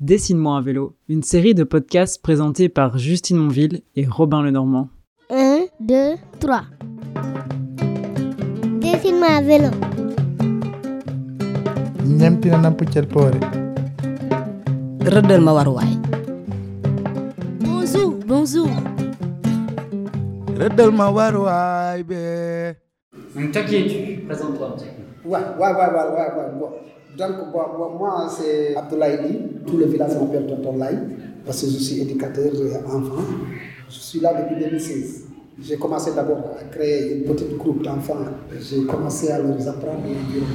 Dessine-moi un vélo, une série de podcasts présentés par Justine Monville et Robin Lenormand. 1, 2, 3. Dessine-moi un vélo. Bonjour, bonjour. es-tu Présente-toi un petit peu. Ouais, ouais, ouais, ouais, ouais, ouais. Donc, moi, c'est Abdoulaye. Tout le village m'appelle Tonton Laye parce que je suis éducateur enfant. Je suis là depuis 2016. J'ai commencé d'abord à créer une petite groupe d'enfants. J'ai commencé à leur apprendre l'environnement.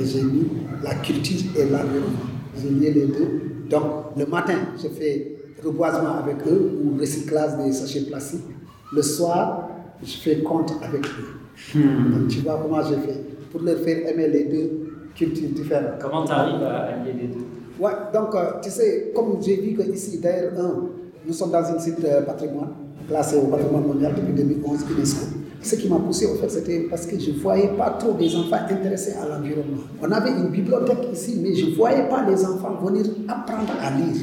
Et j'ai mis la culture et l'environnement. J'ai lié les deux. Donc, le matin, je fais reboisement avec eux ou recyclage des sachets plastiques. Le soir, je fais compte avec eux. Donc, tu vois comment j'ai fait pour leur faire aimer les deux cultures différentes. Comment tu arrives à allier les deux? Ouais, donc euh, tu sais, comme j'ai vu que ici, d'ailleurs, un, nous sommes dans un site euh, patrimoine, classé au patrimoine mondial depuis 2011 UNESCO. Ce qui m'a poussé au fait, c'était parce que je ne voyais pas trop des enfants intéressés à l'environnement. On avait une bibliothèque ici, mais je ne voyais pas les enfants venir apprendre à lire.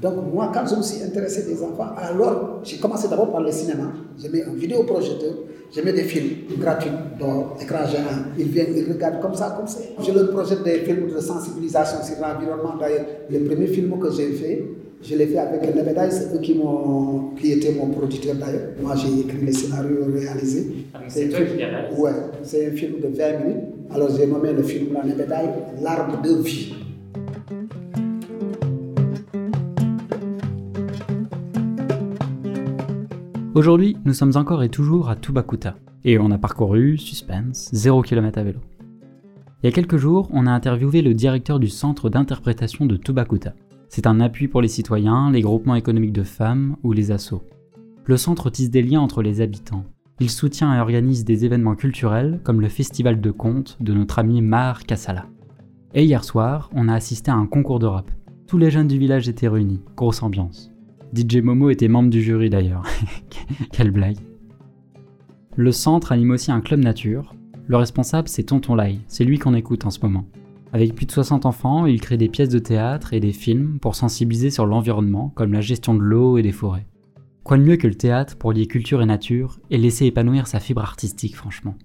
Donc moi, quand je me suis intéressé des enfants, alors j'ai commencé d'abord par le cinéma. J'ai mis un vidéoprojecteur, j'ai mis des films gratuits, donc écran géant. Ils viennent, ils regardent comme ça, comme ça. Je leur projette des films de sensibilisation sur l'environnement. D'ailleurs, le premier film que j'ai fait, je l'ai fait avec Nebedaï, c'est eux qui, qui étaient mon producteur d'ailleurs. Moi, j'ai écrit les scénarios réalisés. Ah, c'est toi un qui réalises Ouais, c'est un film de 20 minutes. Alors j'ai nommé le film Nebedaï, L'arbre de vie. Aujourd'hui, nous sommes encore et toujours à Tubacuta. Et on a parcouru, suspense, 0 km à vélo. Il y a quelques jours, on a interviewé le directeur du centre d'interprétation de Tubacuta. C'est un appui pour les citoyens, les groupements économiques de femmes ou les assos. Le centre tisse des liens entre les habitants. Il soutient et organise des événements culturels comme le festival de contes de notre ami Mar Kassala. Et hier soir, on a assisté à un concours de rap. Tous les jeunes du village étaient réunis, grosse ambiance. DJ Momo était membre du jury d'ailleurs. Quelle blague. Le centre anime aussi un club nature. Le responsable, c'est Tonton Lai, c'est lui qu'on écoute en ce moment. Avec plus de 60 enfants, il crée des pièces de théâtre et des films pour sensibiliser sur l'environnement, comme la gestion de l'eau et des forêts. Quoi de mieux que le théâtre pour lier culture et nature et laisser épanouir sa fibre artistique, franchement.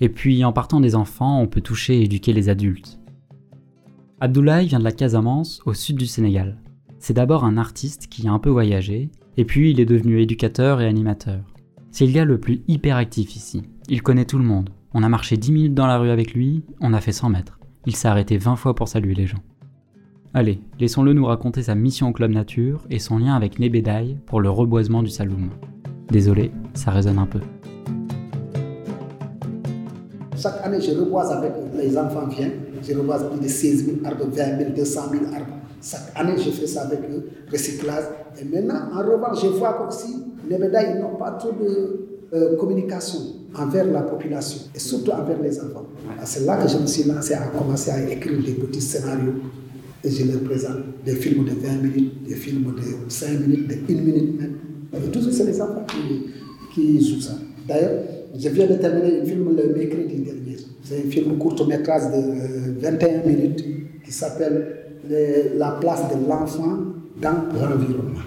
Et puis, en partant des enfants, on peut toucher et éduquer les adultes. Abdoulaye vient de la Casamance, au sud du Sénégal. C'est d'abord un artiste qui a un peu voyagé, et puis il est devenu éducateur et animateur. C'est le gars le plus hyperactif ici. Il connaît tout le monde. On a marché 10 minutes dans la rue avec lui, on a fait 100 mètres. Il s'est arrêté 20 fois pour saluer les gens. Allez, laissons-le nous raconter sa mission au Club Nature et son lien avec Nebedaï pour le reboisement du Saloum. Désolé, ça résonne un peu. Chaque année, je reboise avec les enfants viennent. Je reboise plus de 16 000 arbres, 20 000, 200 000 arbres. Chaque année, je fais ça avec eux, recyclage. Et maintenant, en revanche, je vois qu'aussi, les médailles n'ont pas trop de euh, communication envers la population et surtout envers les enfants. C'est là que je me suis lancé à commencer à écrire des petits scénarios et je leur présente des films de 20 minutes, des films de 5 minutes, de 1 minute même. Et toujours, c'est les enfants qui, qui jouent ça. D'ailleurs, je viens de terminer un film le mercredi dernier. C'est un film court-métrage de 21 minutes qui s'appelle La place de l'enfant dans l'environnement.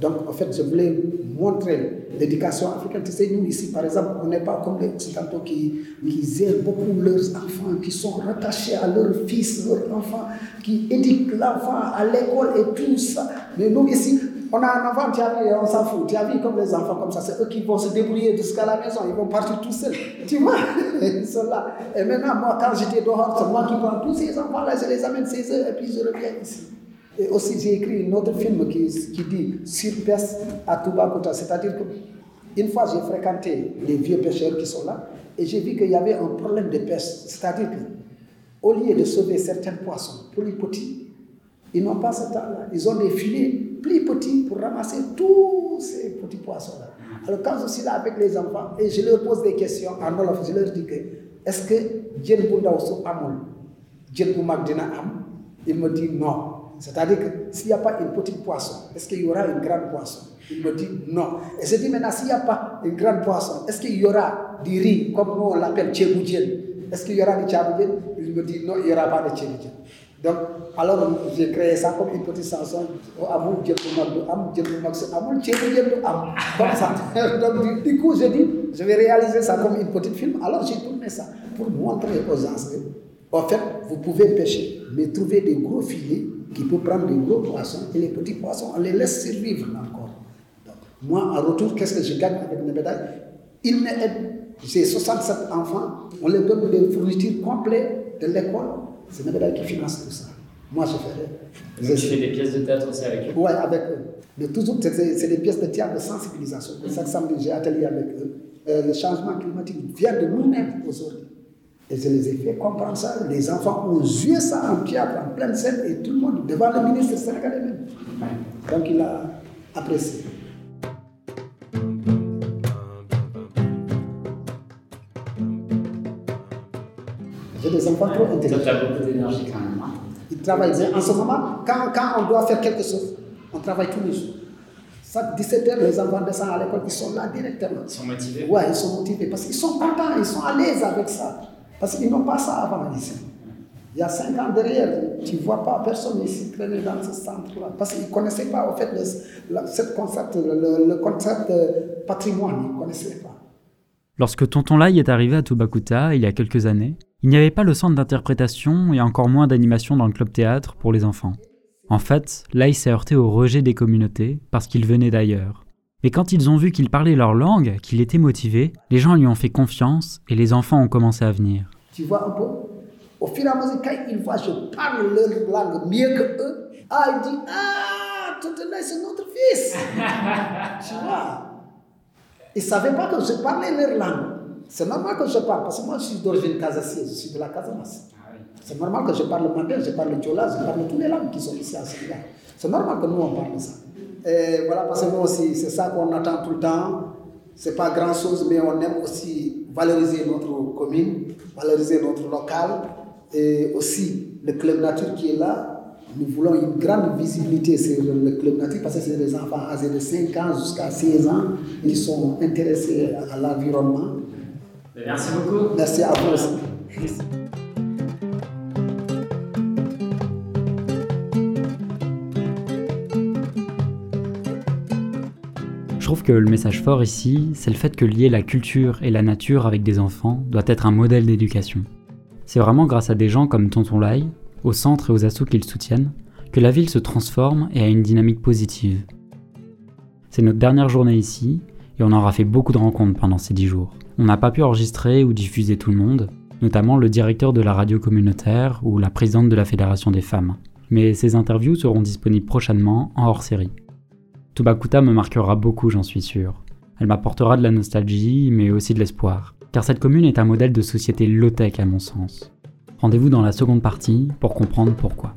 Donc, en fait, je voulais montrer l'éducation africaine. Tu sais, nous, ici, par exemple, on n'est pas comme les Occidentaux qui, qui beaucoup leurs enfants, qui sont rattachés à leurs fils, leurs enfants, qui éduquent l'enfant à l'école et tout ça. Mais nous, ici, on a un enfant, tu as vu, on s'en fout. Tu as vu comme les enfants comme ça, c'est eux qui vont se débrouiller jusqu'à la maison, ils vont partir tout seuls. Tu vois, ils sont là. Et maintenant, moi, quand j'étais dehors, c'est moi qui prends tous ces enfants-là, je les amène chez eux et puis je reviens ici. Et aussi, j'ai écrit un autre film qui, qui dit Sur pêche à Tubacuta. C'est-à-dire que une fois, j'ai fréquenté les vieux pêcheurs qui sont là et j'ai vu qu'il y avait un problème de pêche. C'est-à-dire que au lieu de sauver certains poissons plus petits, ils n'ont pas ce temps-là. Ils ont des filets plus petits pour ramasser tous ces petits poissons-là. Alors, quand je suis là avec les enfants et je leur pose des questions en Wolof, je leur dis que est-ce que jën bu ndaw su amul jën bu am? Il me dit non. C'est-à-dire que s'il n'y a pas une petite poisson, est-ce qu'il y aura une grande poisson? Il me dit non. Et je dis maintenant, s'il n'y a pas une grande poisson, est-ce qu'il y aura du riz, comme nous on l'appelle tchéboudienne Est-ce qu'il y aura du tchéboudienne Il me dit non, il n'y aura pas de tchéboudienne. Donc, alors j'ai créé ça comme une petite chanson. Oh, Amour Dieu du mag, du mag, Amour Dieu du Dieu du am. Comme ça. Donc, du, coup, j'ai dit, je vais réaliser ça comme une petite film. Alors, j'ai tourné ça pour montrer aux gens en fait, vous pouvez pêcher, mais trouver des gros filets qui peuvent prendre des gros poissons et les petits poissons, on les laisse survivre encore. Moi, en retour, qu'est-ce que je gagne avec mes médailles? Il m'aide. J'ai 67 enfants, on leur donne des fournitures complètes de l'école. C'est médailles qui financent tout ça. Moi, je fais. Donc tu fais des pièces de théâtre aussi avec eux? Oui, avec eux. Mais toujours, c'est- des pièces de théâtre de sensibilisation. Chaque samedi, j'ai atelier avec eux. Euh, le changement climatique vient de nous-mêmes aujourd'hui. Et je les ai fait comprendre ça. Les enfants ont joué ça en théâtre, en pleine scène, et tout le monde, devant le ministre sénégalais même. Donc il a apprécié. J'ai des enfants trop intelligents. beaucoup d'énergie quand même. hein. Ils travaillent bien. En ce moment, quand, quand on doit faire quelque chose, on travaille tous les jours. Chaque 17 heures, les enfants descendent à l'école, ils sont là directement. Ils sont motivés. Ouais, ils sont motivés parce qu'ils sont contents, ils sont à l'aise avec ça. Parce qu'ils n'ont pas ça avant ici. Il y a 5 ans derrière, tu ne vois pas personne ici traîner dans ce centre-là. Parce qu'ils ne connaissaient pas, au fait, le, cette concept, le, le concept de patrimoine, ils ne connaissaient pas. Lorsque Tonton Lai est arrivé à Tobakuta il y a quelques années, il n'y avait pas le centre d'interprétation et encore moins d'animation dans le club théâtre pour les enfants. En fait, Lai s'est heurté au rejet des communautés parce qu'il venait d'ailleurs. Mais quand ils ont vu qu'il parlait leur langue, qu'il était motivé, les gens lui ont fait confiance et les enfants ont commencé à venir. Tu vois un peu? Au fur et à mesure, quand ils voient que je parle leur langue mieux que eux, ah, ils disent Ah, Tonton Lai, c'est notre fils. tu vois? Ils ne savaient pas que je parlais leur langue. C'est normal que je parle, parce que moi, je suis d'origine casassienne, je suis de la Casamance. C'est normal que je parle le mandin, je parle le diola, je parle toutes les langues qui sont ici à Sénégal. C'est normal que nous, on parle ça. Et voilà, parce que nous aussi, c'est ça qu'on attend tout le temps. C'est pas grand chose, mais on aime aussi valoriser notre commune, valoriser notre local et aussi le club nature qui est là. Nous voulons une grande visibilité sur le club nature parce que c'est des enfants âgés de 5 ans jusqu'à 16 ans qui sont intéressés à l'environnement. Merci beaucoup. Merci à vous aussi. Je trouve que le message fort ici, c'est le fait que lier la culture et la nature avec des enfants doit être un modèle d'éducation. C'est vraiment grâce à des gens comme Tonton Lai, au centre et aux assos qu'ils soutiennent, que la ville se transforme et a une dynamique positive. C'est notre dernière journée ici, et on aura fait beaucoup de rencontres pendant ces dix jours. On n'a pas pu enregistrer ou diffuser tout le monde, notamment le directeur de la radio communautaire ou la présidente de la Fédération des femmes. Mais ces interviews seront disponibles prochainement en hors-série. Tobakuta me marquera beaucoup, j'en suis sûr. Elle m'apportera de la nostalgie, mais aussi de l'espoir. Car cette commune est un modèle de société low-tech à mon sens. Rendez-vous dans la seconde partie pour comprendre pourquoi.